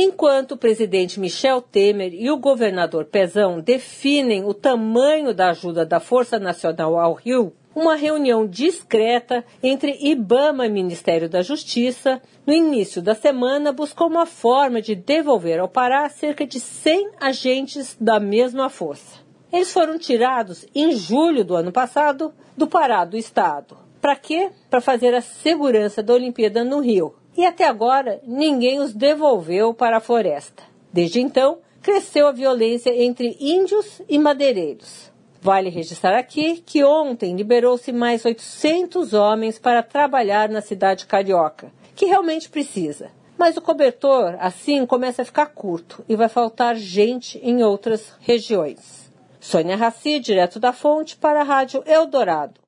Enquanto o presidente Michel Temer e o governador Pezão definem o tamanho da ajuda da Força Nacional ao Rio, uma reunião discreta entre IBAMA e Ministério da Justiça, no início da semana, buscou uma forma de devolver ao Pará cerca de 100 agentes da mesma força. Eles foram tirados em julho do ano passado do Pará do Estado. Para quê? Para fazer a segurança da Olimpíada no Rio e até agora ninguém os devolveu para a floresta. Desde então, cresceu a violência entre índios e madeireiros. Vale registrar aqui que ontem liberou-se mais 800 homens para trabalhar na cidade carioca, que realmente precisa. Mas o cobertor, assim, começa a ficar curto e vai faltar gente em outras regiões. Sônia Raci, direto da fonte, para a Rádio Eldorado.